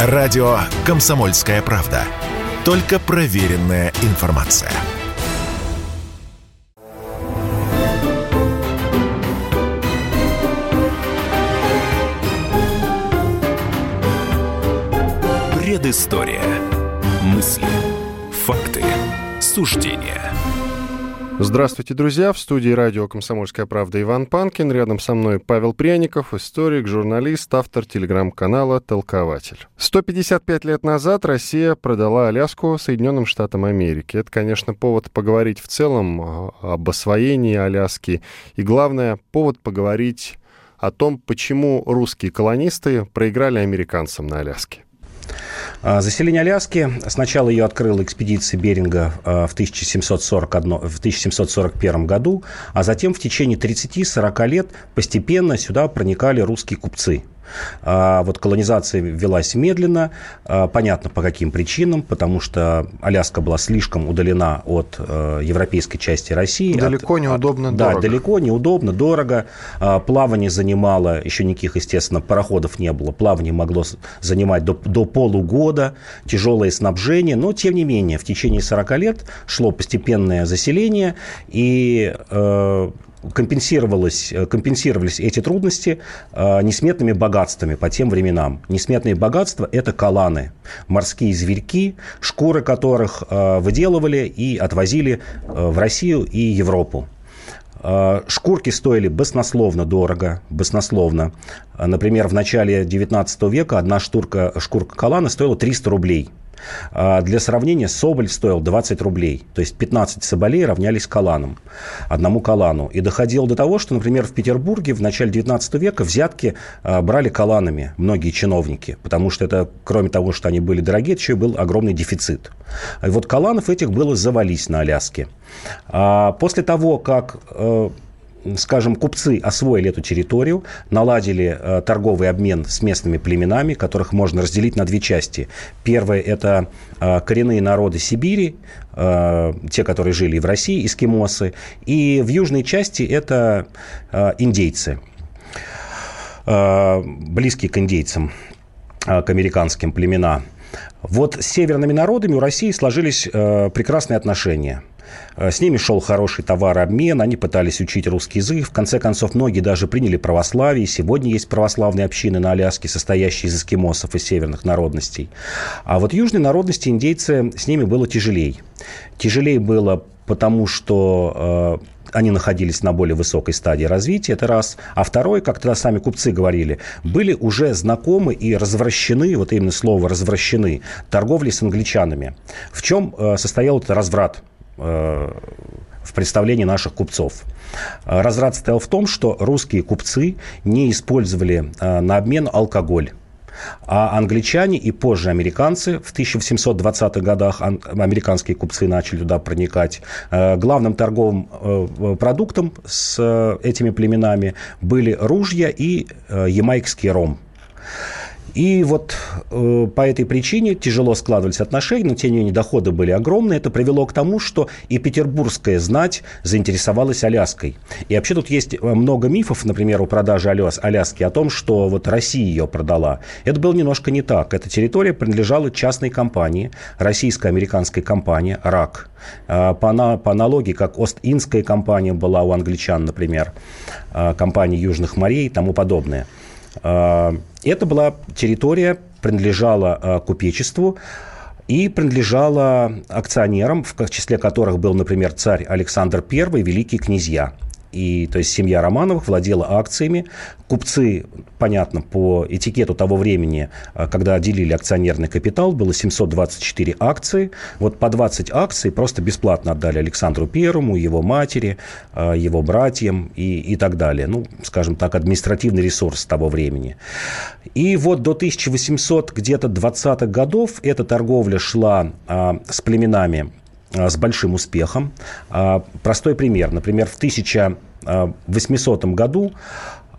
Радио «Комсомольская правда». Только проверенная информация. Предыстория. Мысли. Факты. Суждения. Здравствуйте, друзья. В студии радио «Комсомольская правда» Иван Панкин. Рядом со мной Павел Пряников, историк, журналист, автор телеграм-канала «Толкователь». 155 лет назад Россия продала Аляску Соединенным Штатам Америки. Это, конечно, повод поговорить в целом об освоении Аляски. И, главное, повод поговорить о том, почему русские колонисты проиграли американцам на Аляске. А, заселение Аляски. Сначала ее открыла экспедиция Беринга а, в 1741, в 1741 году, а затем в течение 30-40 лет постепенно сюда проникали русские купцы – а вот колонизация велась медленно, а, понятно по каким причинам, потому что Аляска была слишком удалена от э, европейской части России. Далеко от, неудобно, от, дорого. Да, далеко неудобно, дорого. А, плавание занимало, еще никаких, естественно, пароходов не было. Плавание могло занимать до, до полугода, тяжелое снабжение, но, тем не менее, в течение 40 лет шло постепенное заселение, и э, компенсировалось, э, компенсировались эти трудности э, несметными богатствами по тем временам. Несметные богатства – это каланы, морские зверьки, шкуры которых э, выделывали и отвозили в Россию и Европу. Шкурки стоили баснословно дорого, баснословно. Например, в начале 19 века одна штурка, шкурка калана стоила 300 рублей – для сравнения, соболь стоил 20 рублей. То есть 15 соболей равнялись каланам, одному калану. И доходило до того, что, например, в Петербурге в начале 19 века взятки а, брали каланами многие чиновники, потому что это, кроме того, что они были дорогие, еще и был огромный дефицит. И вот каланов этих было завались на Аляске. А после того, как э, скажем, купцы освоили эту территорию, наладили э, торговый обмен с местными племенами, которых можно разделить на две части. Первое – это э, коренные народы Сибири, э, те, которые жили в России, эскимосы. И в южной части это э, индейцы, э, близкие к индейцам, э, к американским племена. Вот с северными народами у России сложились прекрасные отношения – с ними шел хороший товарообмен, они пытались учить русский язык. В конце концов, многие даже приняли православие. Сегодня есть православные общины на Аляске, состоящие из эскимосов и северных народностей. А вот южные народности, индейцы, с ними было тяжелее. Тяжелее было потому, что э, они находились на более высокой стадии развития, это раз. А второй, как тогда сами купцы говорили, были уже знакомы и развращены, вот именно слово развращены, торговли с англичанами. В чем э, состоял этот разврат? Э, в представлении наших купцов. Разрад стоял в том, что русские купцы не использовали э, на обмен алкоголь. А англичане и позже американцы в 1820-х годах американские купцы начали туда проникать. Э, главным торговым продуктом с этими племенами были ружья и ямайкский ром. И вот э, по этой причине тяжело складывались отношения, но тем не менее доходы были огромные. Это привело к тому, что и петербургская знать заинтересовалась Аляской. И вообще тут есть э, много мифов, например, о продаже Аляс, Аляски, о том, что вот Россия ее продала. Это было немножко не так. Эта территория принадлежала частной компании, российско-американской компании «РАК». Э, по, по аналогии, как Ост-Индская компания была у англичан, например, э, компании Южных морей и тому подобное – это была территория, принадлежала а, купечеству и принадлежала акционерам, в числе которых был, например, царь Александр I, великие князья – и, то есть семья Романовых владела акциями. Купцы, понятно, по этикету того времени, а, когда делили акционерный капитал, было 724 акции. Вот по 20 акций просто бесплатно отдали Александру Первому, его матери, а, его братьям и, и так далее. Ну, скажем так, административный ресурс того времени. И вот до 1800 где-то 20-х годов эта торговля шла а, с племенами с большим успехом. А, простой пример. Например, в 1800 году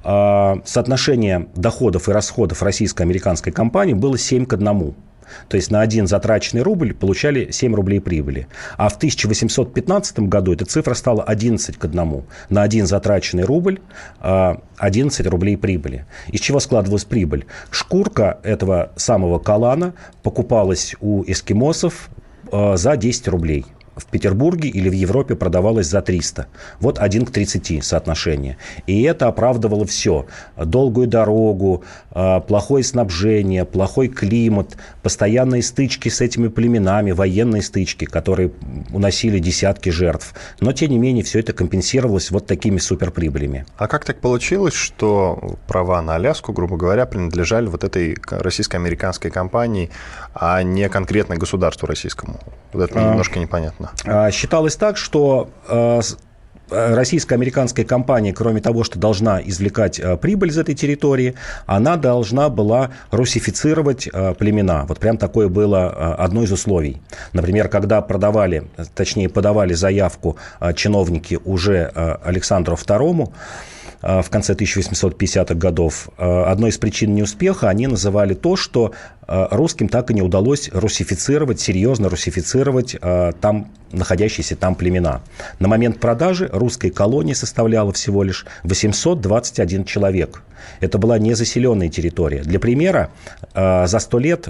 а, соотношение доходов и расходов российско-американской компании было 7 к 1. То есть на один затраченный рубль получали 7 рублей прибыли. А в 1815 году эта цифра стала 11 к 1. На один затраченный рубль 11 а, рублей прибыли. Из чего складывалась прибыль? Шкурка этого самого калана покупалась у эскимосов а, за 10 рублей – в Петербурге или в Европе продавалось за 300. Вот 1 к 30 соотношение. И это оправдывало все. Долгую дорогу, а, плохое снабжение, плохой климат, постоянные стычки с этими племенами, военные стычки, которые уносили десятки жертв. Но, тем не менее, все это компенсировалось вот такими суперприбылями. А как так получилось, что права на Аляску, грубо говоря, принадлежали вот этой российско-американской компании, а не конкретно государству российскому? Вот это а, немножко непонятно. А, считалось так, что э, э, российско-американская компания, кроме того, что должна извлекать э, прибыль из этой территории, она должна была русифицировать племена. Вот прям такое было одно из условий. Например, когда продавали, точнее подавали заявку чиновники уже Александру II, в конце 1850-х годов. Одной из причин неуспеха они называли то, что Э, русским так и не удалось русифицировать, серьезно русифицировать э, там находящиеся там племена. На момент продажи русской колонии составляла всего лишь 821 человек. Это была незаселенная территория. Для примера, э, за сто лет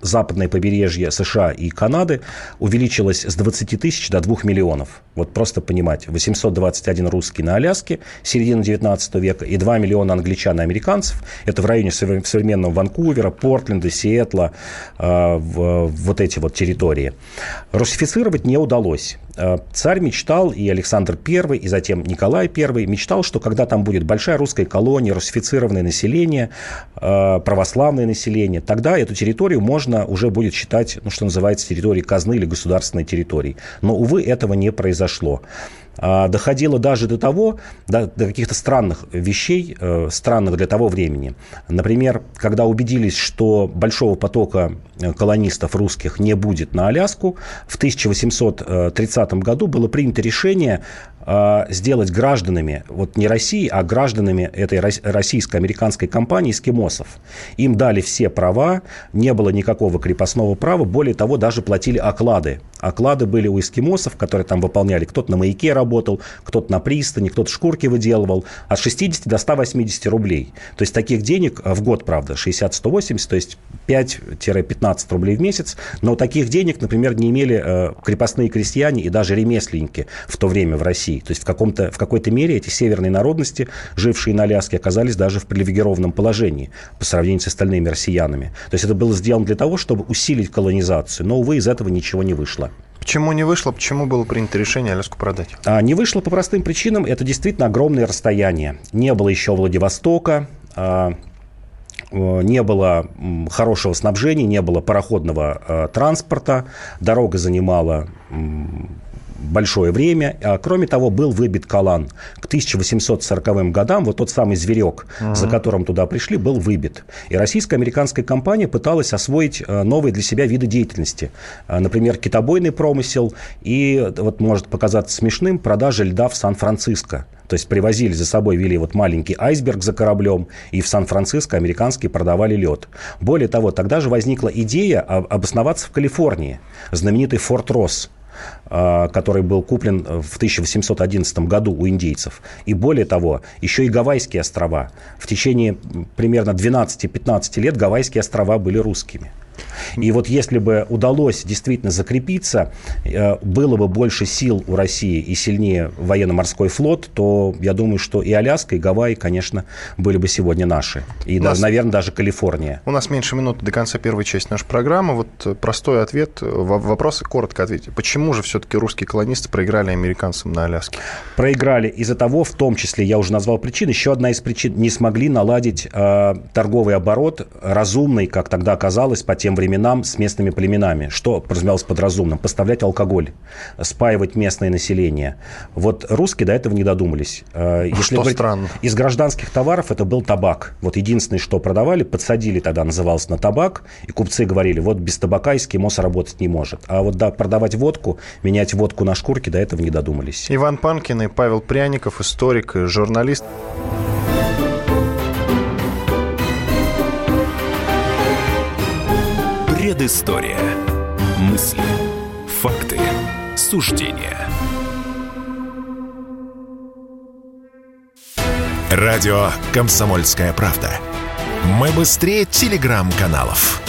западное побережье США и Канады увеличилось с 20 тысяч до 2 миллионов. Вот просто понимать, 821 русский на Аляске, середина 19 века, и 2 миллиона англичан и американцев. Это в районе современного Ванкувера, Портленда, Сиэтла, э, вот эти вот территории. Русифицировать не удалось. Э, царь мечтал, и Александр I, и затем Николай I мечтал, что когда там будет большая русская колония, русифицированное население, э, православное население, тогда эту территорию можно уже будет считать, ну, что называется, территорией казны или государственной территорией. Но, увы, этого не произошло. А, доходило даже до того, до, до каких-то странных вещей, э, странных для того времени. Например, когда убедились, что большого потока э, колонистов русских не будет на Аляску, в 1830 году было принято решение сделать гражданами, вот не России, а гражданами этой российско-американской компании эскимосов. Им дали все права, не было никакого крепостного права, более того, даже платили оклады. Оклады были у эскимосов, которые там выполняли. Кто-то на маяке работал, кто-то на пристани, кто-то шкурки выделывал. От 60 до 180 рублей. То есть таких денег в год, правда, 60-180, то есть 5-15 рублей в месяц. Но таких денег, например, не имели э, крепостные крестьяне и даже ремесленники в то время в России. То есть в, каком-то, в какой-то мере эти северные народности, жившие на Аляске, оказались даже в привилегированном положении по сравнению с остальными россиянами. То есть это было сделано для того, чтобы усилить колонизацию. Но, увы, из этого ничего не вышло. Почему не вышло? Почему было принято решение Аляску продать? А, не вышло по простым причинам. Это действительно огромное расстояние. Не было еще Владивостока, а, не было хорошего снабжения, не было пароходного а, транспорта, дорога занимала большое время. А, кроме того, был выбит Калан. К 1840 годам вот тот самый зверек, uh-huh. за которым туда пришли, был выбит. И российско-американская компания пыталась освоить а, новые для себя виды деятельности. А, например, китобойный промысел и, вот может показаться смешным, продажа льда в Сан-Франциско. То есть привозили за собой, вели вот маленький айсберг за кораблем, и в Сан-Франциско американские продавали лед. Более того, тогда же возникла идея обосноваться в Калифорнии. Знаменитый Форт Росс который был куплен в 1811 году у индейцев. И более того, еще и Гавайские острова. В течение примерно 12-15 лет Гавайские острова были русскими. И вот если бы удалось действительно закрепиться, э, было бы больше сил у России и сильнее военно-морской флот, то я думаю, что и Аляска, и Гавайи, конечно, были бы сегодня наши. И, нас, наверное, даже Калифорния. У нас меньше минуты до конца первой части нашей программы. Вот э, простой ответ, вопросы коротко ответьте. Почему же все-таки русские колонисты проиграли американцам на Аляске? Проиграли из-за того, в том числе, я уже назвал причин, еще одна из причин, не смогли наладить э, торговый оборот разумный, как тогда оказалось, по тем временам с местными племенами. Что подразумевалось под разумным? Поставлять алкоголь, спаивать местное население. Вот русские до этого не додумались. Э, если что говорить, странно. Из гражданских товаров это был табак. Вот единственное, что продавали, подсадили тогда, называлось на табак, и купцы говорили, вот без табака эскимос работать не может. А вот да, продавать водку, менять водку на шкурки, до этого не додумались. Иван Панкин и Павел Пряников, историк, журналист. Предыстория. Мысли, факты, суждения. Радио «Комсомольская правда». Мы быстрее телеграм-каналов.